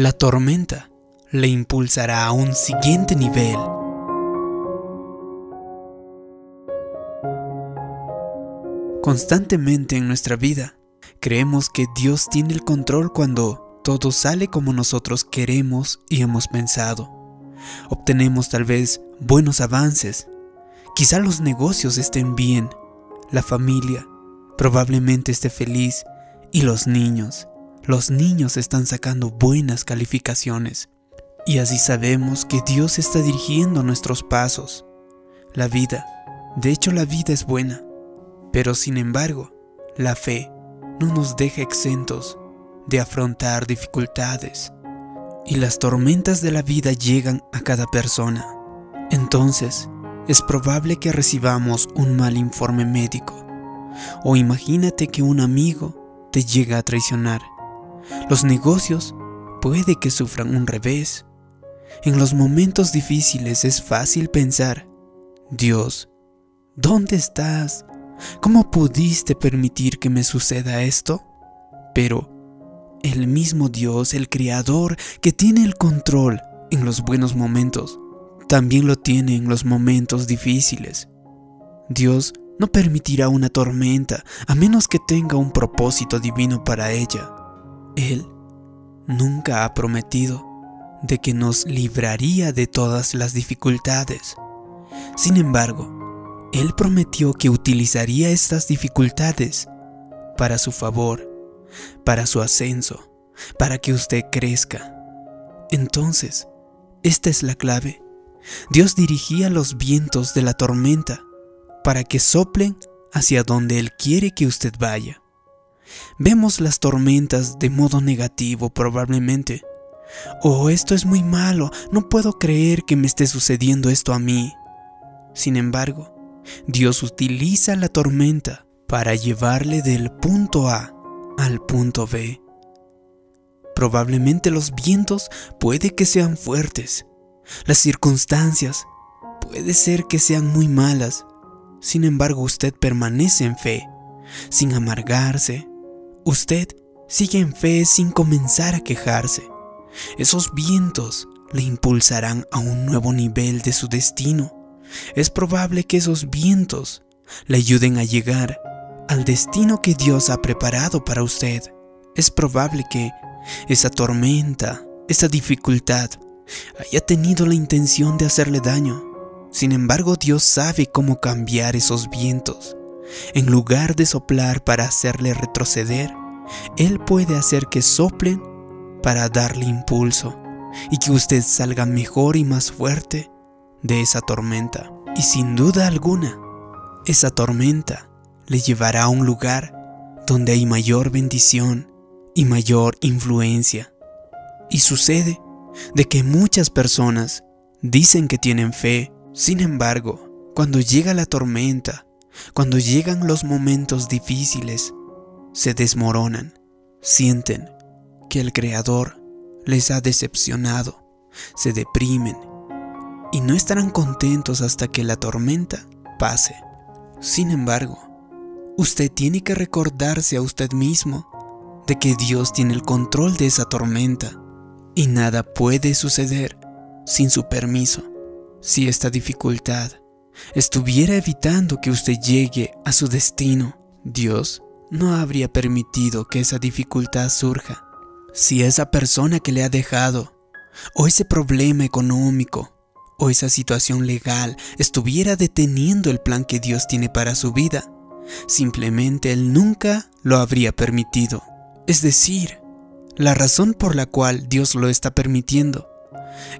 la tormenta le impulsará a un siguiente nivel. Constantemente en nuestra vida creemos que Dios tiene el control cuando todo sale como nosotros queremos y hemos pensado. Obtenemos tal vez buenos avances, quizá los negocios estén bien, la familia probablemente esté feliz y los niños, los niños están sacando buenas calificaciones. Y así sabemos que Dios está dirigiendo nuestros pasos. La vida, de hecho la vida es buena, pero sin embargo, la fe no nos deja exentos de afrontar dificultades. Y las tormentas de la vida llegan a cada persona. Entonces, es probable que recibamos un mal informe médico. O imagínate que un amigo te llega a traicionar. Los negocios puede que sufran un revés. En los momentos difíciles es fácil pensar, Dios, ¿dónde estás? ¿Cómo pudiste permitir que me suceda esto? Pero el mismo Dios, el Creador, que tiene el control en los buenos momentos, también lo tiene en los momentos difíciles. Dios no permitirá una tormenta a menos que tenga un propósito divino para ella. Él nunca ha prometido de que nos libraría de todas las dificultades. Sin embargo, Él prometió que utilizaría estas dificultades para su favor, para su ascenso, para que usted crezca. Entonces, esta es la clave. Dios dirigía los vientos de la tormenta para que soplen hacia donde Él quiere que usted vaya. Vemos las tormentas de modo negativo probablemente. Oh, esto es muy malo, no puedo creer que me esté sucediendo esto a mí. Sin embargo, Dios utiliza la tormenta para llevarle del punto A al punto B. Probablemente los vientos puede que sean fuertes. Las circunstancias puede ser que sean muy malas. Sin embargo, usted permanece en fe, sin amargarse. Usted sigue en fe sin comenzar a quejarse. Esos vientos le impulsarán a un nuevo nivel de su destino. Es probable que esos vientos le ayuden a llegar al destino que Dios ha preparado para usted. Es probable que esa tormenta, esa dificultad, haya tenido la intención de hacerle daño. Sin embargo, Dios sabe cómo cambiar esos vientos. En lugar de soplar para hacerle retroceder, Él puede hacer que soplen para darle impulso y que usted salga mejor y más fuerte de esa tormenta. Y sin duda alguna, esa tormenta le llevará a un lugar donde hay mayor bendición y mayor influencia. Y sucede de que muchas personas dicen que tienen fe sin embargo, cuando llega la tormenta, cuando llegan los momentos difíciles, se desmoronan, sienten que el Creador les ha decepcionado, se deprimen y no estarán contentos hasta que la tormenta pase. Sin embargo, usted tiene que recordarse a usted mismo de que Dios tiene el control de esa tormenta y nada puede suceder sin su permiso. Si esta dificultad estuviera evitando que usted llegue a su destino, Dios no habría permitido que esa dificultad surja. Si esa persona que le ha dejado, o ese problema económico, o esa situación legal estuviera deteniendo el plan que Dios tiene para su vida, simplemente Él nunca lo habría permitido. Es decir, la razón por la cual Dios lo está permitiendo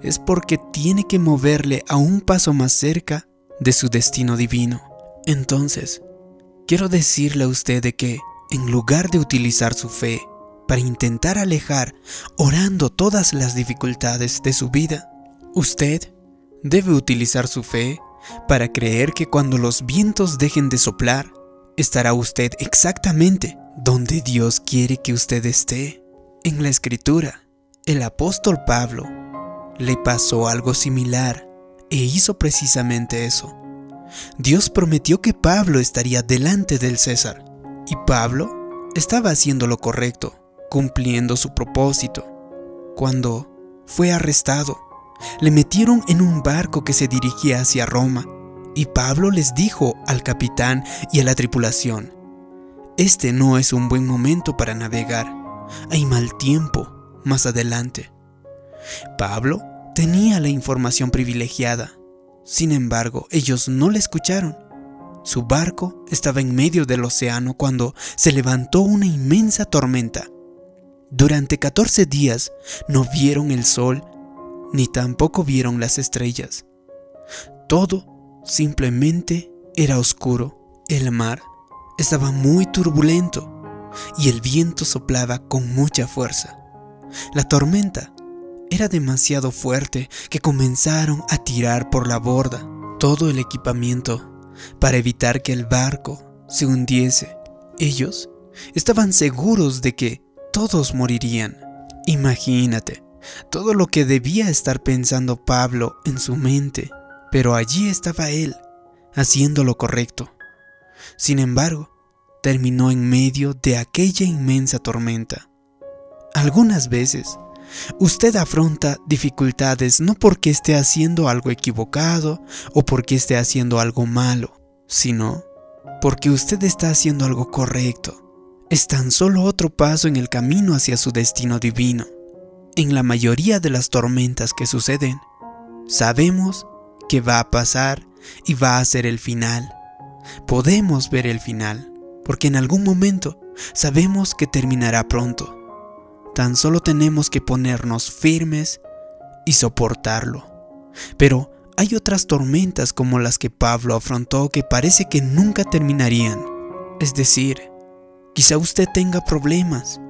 es porque tiene que moverle a un paso más cerca de su destino divino. Entonces, quiero decirle a usted de que, en lugar de utilizar su fe para intentar alejar, orando todas las dificultades de su vida, usted debe utilizar su fe para creer que cuando los vientos dejen de soplar, estará usted exactamente donde Dios quiere que usted esté. En la escritura, el apóstol Pablo le pasó algo similar e hizo precisamente eso. Dios prometió que Pablo estaría delante del César y Pablo estaba haciendo lo correcto, cumpliendo su propósito. cuando fue arrestado. Le metieron en un barco que se dirigía hacia Roma y Pablo les dijo al capitán y a la tripulación, este no es un buen momento para navegar, hay mal tiempo más adelante. Pablo tenía la información privilegiada, sin embargo ellos no le escucharon. Su barco estaba en medio del océano cuando se levantó una inmensa tormenta. Durante 14 días no vieron el sol ni tampoco vieron las estrellas. Todo simplemente era oscuro. El mar estaba muy turbulento y el viento soplaba con mucha fuerza. La tormenta era demasiado fuerte que comenzaron a tirar por la borda todo el equipamiento para evitar que el barco se hundiese. Ellos estaban seguros de que todos morirían. Imagínate todo lo que debía estar pensando Pablo en su mente, pero allí estaba él, haciendo lo correcto. Sin embargo, terminó en medio de aquella inmensa tormenta. Algunas veces, usted afronta dificultades no porque esté haciendo algo equivocado o porque esté haciendo algo malo, sino porque usted está haciendo algo correcto. Es tan solo otro paso en el camino hacia su destino divino. En la mayoría de las tormentas que suceden, sabemos que va a pasar y va a ser el final. Podemos ver el final, porque en algún momento sabemos que terminará pronto. Tan solo tenemos que ponernos firmes y soportarlo. Pero hay otras tormentas como las que Pablo afrontó que parece que nunca terminarían. Es decir, Quizá usted tenga problemas.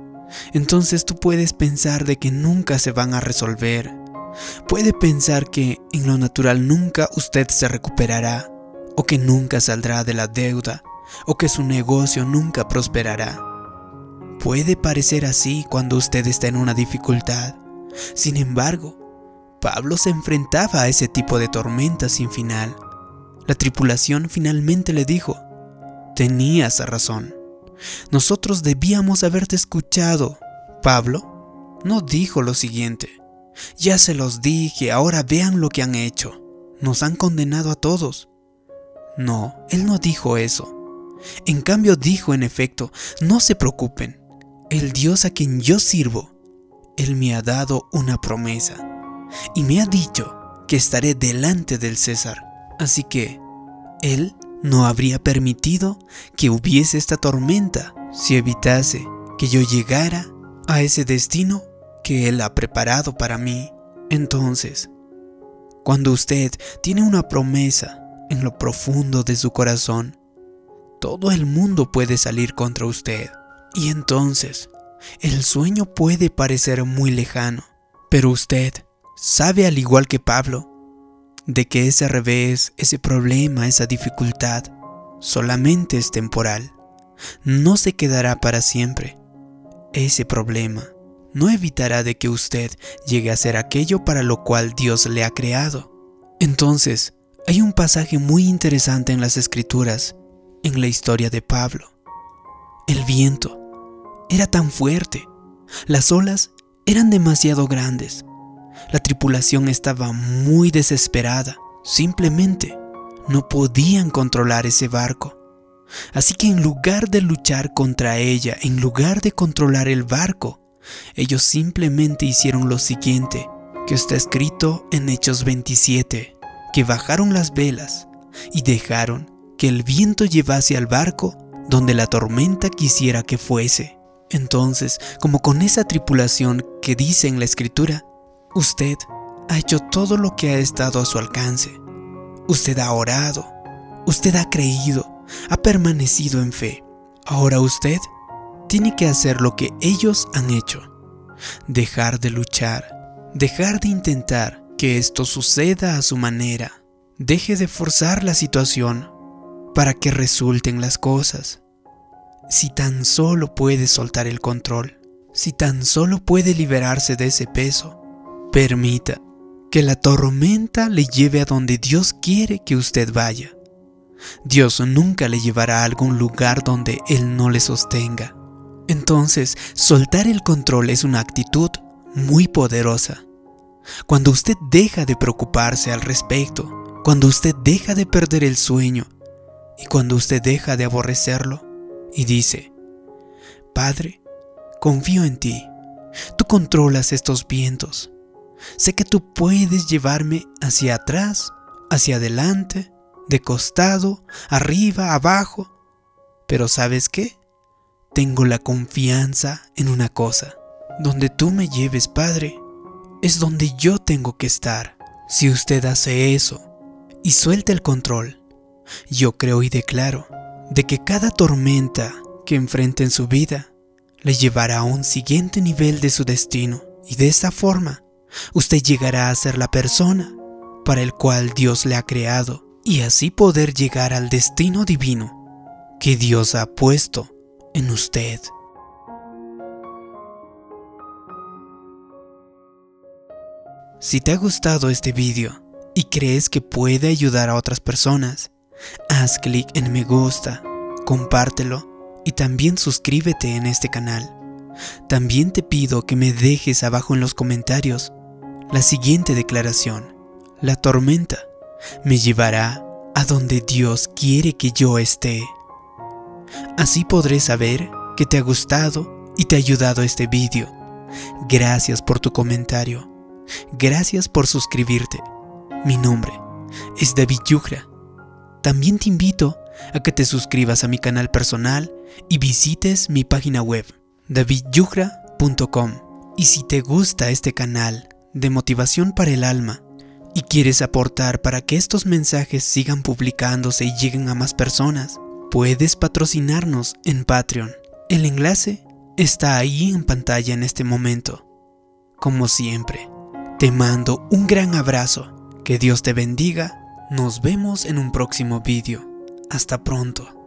Entonces tú puedes pensar de que nunca se van a resolver. Puede pensar que en lo natural nunca usted se recuperará, o que nunca saldrá de la deuda, o que su negocio nunca prosperará. Puede parecer así cuando usted está en una dificultad. Sin embargo, Pablo se enfrentaba a ese tipo de tormenta sin final. La tripulación finalmente le dijo, tenías razón. Nosotros debíamos haberte escuchado. Pablo no dijo lo siguiente. Ya se los dije, ahora vean lo que han hecho. Nos han condenado a todos. No, él no dijo eso. En cambio dijo en efecto, no se preocupen. El Dios a quien yo sirvo, Él me ha dado una promesa y me ha dicho que estaré delante del César. Así que Él no habría permitido que hubiese esta tormenta si evitase que yo llegara a ese destino que Él ha preparado para mí. Entonces, cuando usted tiene una promesa en lo profundo de su corazón, todo el mundo puede salir contra usted. Y entonces, el sueño puede parecer muy lejano, pero usted sabe al igual que Pablo de que ese revés, ese problema, esa dificultad, solamente es temporal. No se quedará para siempre. Ese problema no evitará de que usted llegue a ser aquello para lo cual Dios le ha creado. Entonces, hay un pasaje muy interesante en las escrituras, en la historia de Pablo. El viento era tan fuerte, las olas eran demasiado grandes, la tripulación estaba muy desesperada. Simplemente no podían controlar ese barco. Así que en lugar de luchar contra ella, en lugar de controlar el barco, ellos simplemente hicieron lo siguiente, que está escrito en Hechos 27, que bajaron las velas y dejaron que el viento llevase al barco donde la tormenta quisiera que fuese. Entonces, como con esa tripulación que dice en la escritura, Usted ha hecho todo lo que ha estado a su alcance. Usted ha orado. Usted ha creído. Ha permanecido en fe. Ahora usted tiene que hacer lo que ellos han hecho. Dejar de luchar. Dejar de intentar que esto suceda a su manera. Deje de forzar la situación para que resulten las cosas. Si tan solo puede soltar el control, si tan solo puede liberarse de ese peso, Permita que la tormenta le lleve a donde Dios quiere que usted vaya. Dios nunca le llevará a algún lugar donde Él no le sostenga. Entonces, soltar el control es una actitud muy poderosa. Cuando usted deja de preocuparse al respecto, cuando usted deja de perder el sueño y cuando usted deja de aborrecerlo y dice, Padre, confío en ti, tú controlas estos vientos, sé que tú puedes llevarme hacia atrás, hacia adelante, de costado, arriba, abajo, pero ¿sabes qué? Tengo la confianza en una cosa, donde tú me lleves, Padre, es donde yo tengo que estar. Si usted hace eso y suelta el control, yo creo y declaro de que cada tormenta que enfrente en su vida le llevará a un siguiente nivel de su destino y de esa forma usted llegará a ser la persona para el cual Dios le ha creado y así poder llegar al destino divino que Dios ha puesto en usted. Si te ha gustado este vídeo y crees que puede ayudar a otras personas, haz clic en me gusta, compártelo y también suscríbete en este canal. También te pido que me dejes abajo en los comentarios la siguiente declaración. La tormenta me llevará a donde Dios quiere que yo esté. Así podré saber que te ha gustado y te ha ayudado este vídeo. Gracias por tu comentario. Gracias por suscribirte. Mi nombre es David Yugra. También te invito a que te suscribas a mi canal personal y visites mi página web davidyugra.com. Y si te gusta este canal de motivación para el alma y quieres aportar para que estos mensajes sigan publicándose y lleguen a más personas, puedes patrocinarnos en Patreon. El enlace está ahí en pantalla en este momento. Como siempre, te mando un gran abrazo. Que Dios te bendiga. Nos vemos en un próximo vídeo. Hasta pronto.